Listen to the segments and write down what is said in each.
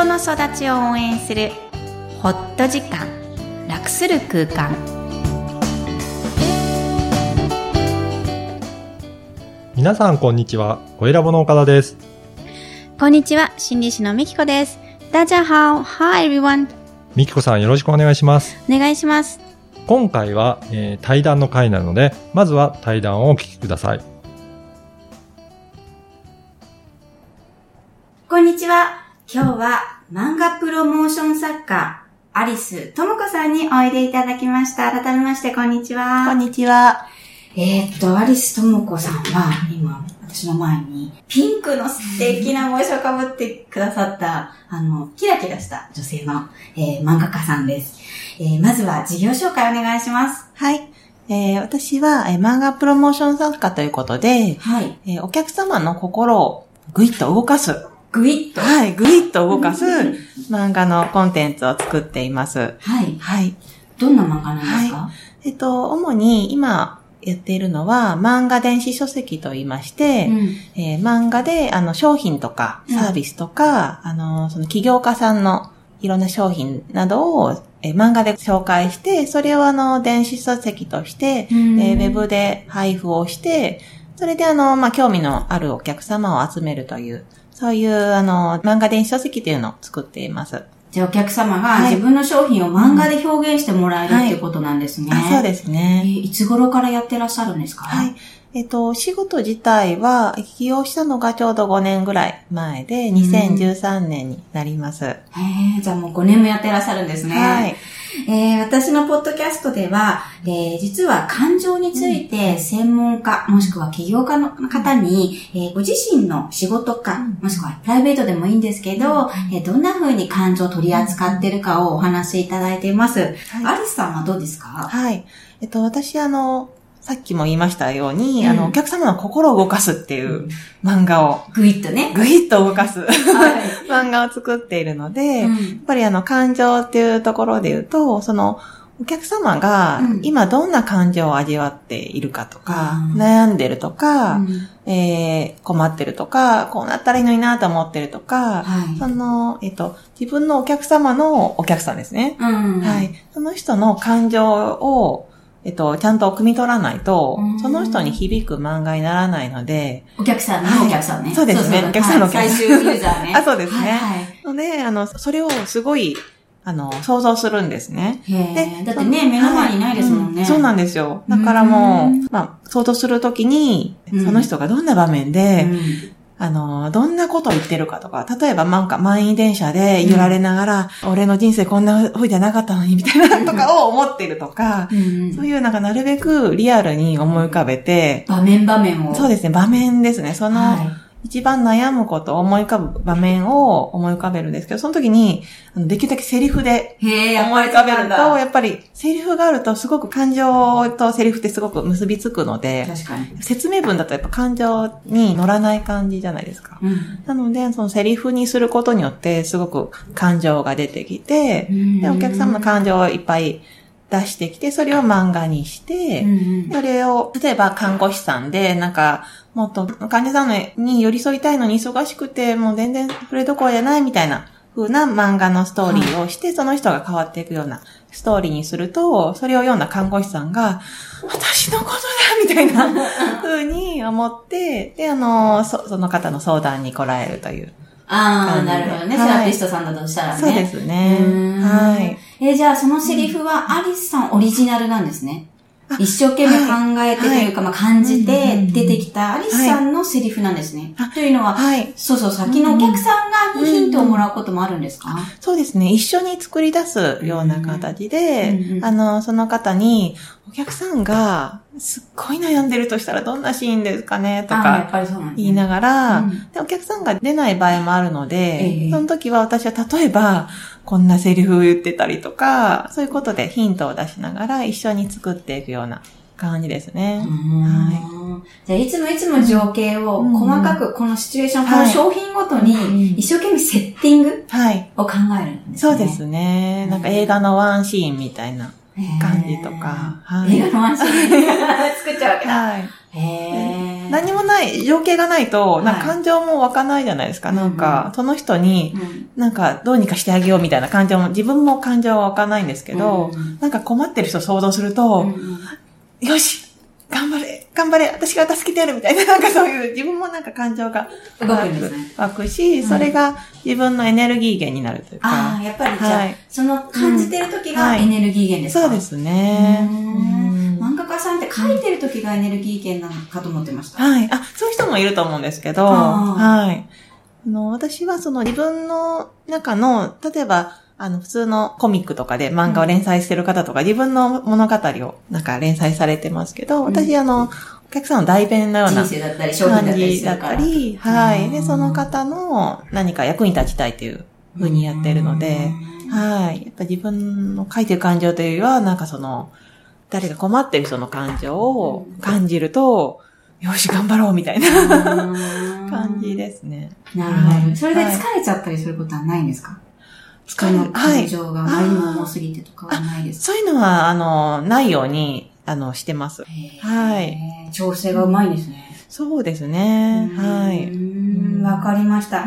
人の育ちを応援するホット時間楽する空間皆さんこんにちは。声ラボの岡田です。こんにちは心理師のみきこですダジャハオ Hi everyone みきこさんよろしくお願いします。お願いします今回は、えー対談の回なので、まずは対談をお聞きください。こんにちは。今日は漫画プロモーション作家、アリスともこさんにおいでいただきました。改めまして、こんにちは。こんにちは。えーっと、アリスともこさんは、今、私の前に、ピンクの素敵な帽子をかぶってくださった、あの、キラキラした女性の、えー漫画家さんです。えーまずは事業紹介お願いします。はい。えー私は、えー漫画プロモーション作家ということで、はい。えーお客様の心をぐいっと動かす。グイッと。はい、ぐいっと動かすうん漫画のコンテンツを作っています。はい。はい。どんな漫画なんですか、えっと、主に今やっているのは漫画電子書籍と言いまして、うん。えー漫画であの商品とかうんサービスとか、あの、その起業家さんのいろんな商品などを、えー漫画で紹介して、それをあの、電子書籍として、うんえーウェブで配布をして、それであの、まあ、興味のあるお客様を集めるという、そういうあの、漫画電子書籍というのを作っています。じゃあお客様がはい自分の商品を漫画で表現してもらえるっていうことなんですね。あそうですえね。ーいつ頃からやってらっしゃるんですか？はい。えっと、仕事自体は、起業したのがちょうど5年ぐらい前で、2013年になります。へえ、じゃあもう5年もやってらっしゃるんですね。はい。えー私のポッドキャストでは、えー実は感情について専門家、もしくは起業家の方に、えーご自身の仕事か、うん。もしくはプライベートでもいいんですけど、えーどんな風に感情を取り扱ってるかをお話しいただいています。はい。アリスさんはどうですか？はい。えっと、私、あの、さっきも言いましたように、うん。あの、お客様の心を動かすっていう漫画を、グイッとね。ぐいっと動かすはい。漫画を作っているので、やっうんぱりあの、感情っていうところで言うと、その、お客様がうん。今どんな感情を味わっているかとか、うん。悩んでるとか、うん。えー困ってるとか、こうなったらいいのになと思ってるとか、はい。その、えっと、自分のお客様のお客さんですね。うん。はい。その人の感情を、えっと、ちゃんと汲み取らないとうん、その人に響く漫画にならないので、お客さんのはい。お客さんね。そうですね。お客さんのお客さん。はい最終ユーザーね。あそうですね。はいはい。ので、あの、それをすごい、あの、想像するんですね。でだってね、目の前にいないですもんね。はい。うん。そうなんですよ。だからもうん。う、まあ、想像するときにうん、その人がどんな場面で、うんあの、どんなことを言ってるかとか、例えばなんか満員電車で揺られながら、俺の人生こんな風じゃなかったのに、みたいなとかを思ってるとか、うんそういうなんかなるべくリアルに思い浮かべて、場面場面を。そうですね、場面ですね。その、は一番悩むことを思い浮かぶ場面を思い浮かべるんですけど、その時に、できるだけセリフで思い浮かべると、やっぱりセリフがあるとすごく感情とセリフってすごく結びつくので。説明文だとやっぱ感情に乗らない感じじゃないですか。うんなので、そのセリフにすることによって、すごく感情が出てきて、で、お客様の感情をいっぱい出してきて、それを漫画にして、うんそれを、例えば看護師さんで、なんか、もっと患者さんに寄り添いたいのに忙しくて、もう全然それどころじゃないみたいな風な漫画のストーリーをして、その人が変わっていくようなストーリーにすると、それを読んだ看護師さんが、私のことだみたいな 風に思って、で、あの、そその方の相談に来られるという。ああ、なるほどね。はいセラピストさんだとしたらね。そうですねはい。えーじゃあそのセリフはアリスさんオリジナルなんですね。一生懸命考えてというか、まあ感じて出てきたアリスさんのセリフなんですね。というのは、はい。そうそう、先のお客さんがヒントをもらうこともあるんですか？そうですね。一緒に作り出すような形で、うんうんあの、その方に、お客さんが、すっごい悩んでるとしたらどんなシーンですかねとか言いながら、うん。で、お客さんが出ない場合もあるので、ええ。その時は私は例えば、こんなセリフを言ってたりとか、そういうことでヒントを出しながら一緒に作っていくような感じですね。うんじゃあ、いつもいつも情景をうん細かく、このシチュエーション、このはい商品ごとうんに、一生懸命セッティングはい。を考えるんですね。そうですね。なんか映画のワンシーンみたいな感じとか。はい。映画のワンシーン作っちゃうわけだ。はい。へ何もない、情景がないと、なんかはい感情も湧かないじゃないですか。なんうん。うか、その人に、うん。なんか、どうにかしてあげようみたいな感情も、自分も感情は湧かないんですけど、うんなんか困ってる人を想像すると、うんうん。よし頑張れ頑張れ私が助けてやるみたいな、なんかそういう、自分もなんか感情が動くんですね。湧くし、それが自分のエネルギー源になるというああ、か。やっぱりじゃあ、はい。その感じてる時がはい。エネルギー源ですか、そうですね。家さんって書いてる時がエネルギー源なのかと思ってました。はい。あ、そういう人もいると思うんですけど、はい。あの、私はその自分の中の、例えば、あの、普通のコミックとかで漫画を連載してる方とか、自分の物語をなんか連載されてますけど、うん私、あの、お客さんの代弁のような人生だったり、商品だった感りじだった。り、はい。で、うんその方の何か役に立ちたいというふうにやってるので、はい。やっぱ自分の書いてる感情というよりは、なんかその、誰か困ってる人の感情を感じると、よし、頑張ろうみたいなうん感じですね。なるほど。はいそれで疲れちゃったりすることはないんですか？疲れ人のはい。感情があまりにも重すぎてとかはないですか？そういうのは、あの、ないように、あの、してます。はい。調整がうまいんですね。そうですね。はうい。わかりました。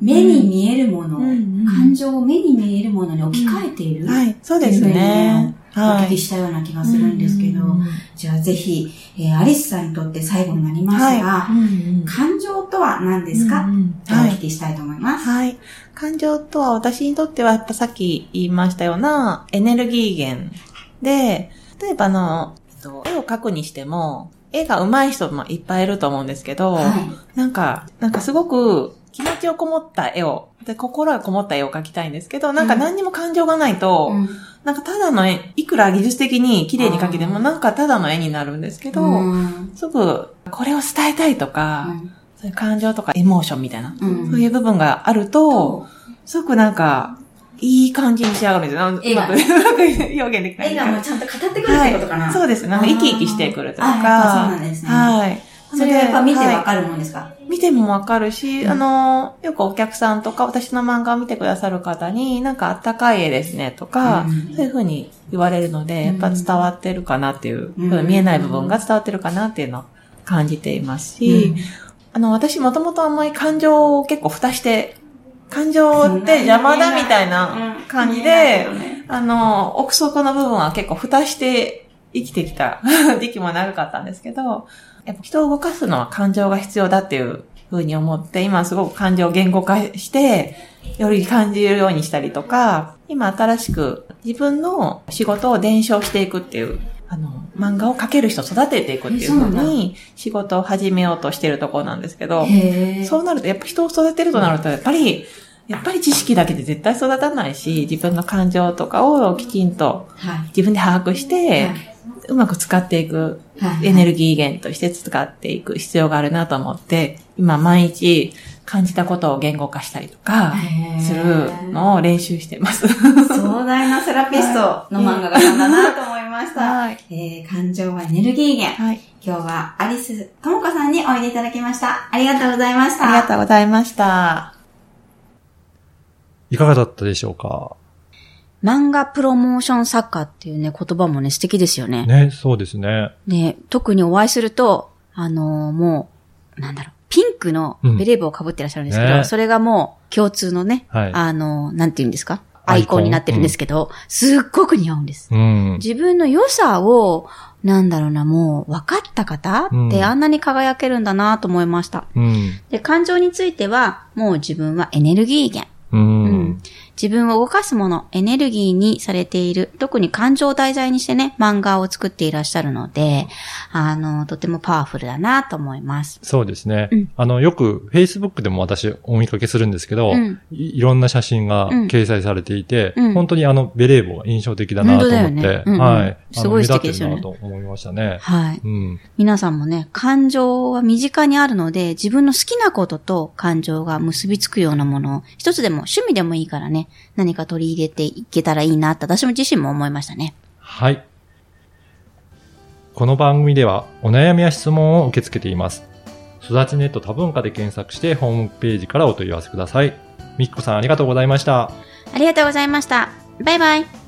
目に見えるもの、うんうん感情を目に見えるものに置き換えている、はい。そうですね。おはい。聞きしたような気がするんですけど、うんじゃあぜひ、えーアリスさんにとって最後になりますが、はい。うんうん感情とは何ですか、うんうんおはい聞。きしたいと思います。はい。感情とは私にとっては、やっぱさっき言いましたようなエネルギー源で、例えばあの、えっと絵を描くにしても、絵が上手い人もいっぱいいると思うんですけど、はなんか、なんかすごく気持ちをこもった絵を、で心がこもった絵を描きたいんですけど、なんか何にも感情がないと、い。うんなんかただの絵、いくら技術的に綺麗に描けても、うんなんかただの絵になるんですけど、うんすぐこれを伝えたいとか、そういう感情とかエモーションみたいな、うんそういう部分があると、すごくなんか、いい感じに仕上がるんですよ。うまく、うまく表現できない。絵がもうちゃんと語ってくるってことかな、はい。そうです。なんか生き生きしてくるというあーあやっぱそうか。なんですね。はい。それはやっぱ見てわはいかるもんですか、見てもわかるし、うん。あの、よくお客さんとか、私の漫画を見てくださる方に、なんかあったかい絵ですねとか、うんそういうふうに言われるので、やっぱ伝わってるかなっていう、うん見えない部分が伝わってるかなっていうのを感じていますし、あの、私もともとあんまり感情を結構蓋して、感情って邪魔だみたいな感じで、あの、奥底の部分は結構蓋して生きてきた 時期も長かったんですけど、やっぱ人を動かすのは感情が必要だっていうふうに思って、今すごく感情を言語化して、より感じるようにしたりとか、今新しく自分の仕事を伝承していくっていう、あの、漫画を描ける人を育てていくっていうふうに仕事を始めようとしてるところなんですけど、そうなると、やっぱ人を育てるとなると、やっぱり、やっぱり知識だけで絶対育たないし、自分の感情とかをきちんとはい。自分で把握して、うまく使っていくはいエネルギー源として使っていく必要があるなと思って、今毎日感じたことを言語化したりとかするのを練習してます。壮大なセラピストの漫画家さんだなと思いました。はい。えー、感情はエネルギー源。はい。今日はアリスともこさんにおいでいただきました。ありがとうございました。ありがとうございました。いかがだったでしょうか？漫画プロモーション作家っていうね、言葉もね、素敵ですよね。ね、そうですね。で、特にお会いすると、あのーもう、なんだろう、ピンクのベレー帽を被ってらっしゃるんですけど、ねそれがもう共通のね、はいあのーなんて言うんですか？アアイコンになってるんですけど、すっごく似合うんです。うん。自分の良さを、なんだろうな、もう分かった方うんってあんなに輝けるんだなと思いました。うん。で、感情については、もう自分はエネルギー源。自分を動かすもの、エネルギーにされている、特に感情を題材にしてね、漫画を作っていらっしゃるので、あの、とてもパワフルだなと思います。そうですね。うん。あの、よく Facebook でも私お見かけするんですけど、うん。いいろんな写真がうん。掲載されていて、うん。本当にあのベレー帽が印象的だなと思って、ね。はい。すごい素敵ですよねと思いましたね。はい。うん。皆さんもね、感情は身近にあるので、自分の好きなことと感情が結びつくようなものを、一つでも趣味でもいいからね、何か取り入れていけたらいいなって、私も自身も思いましたね。はい。この番組ではお悩みや質問を受け付けています。育ちネット多文化で検索してホームページからお問い合わせください。みっこさんありがとうございました。ありがとうございました。バイバイ。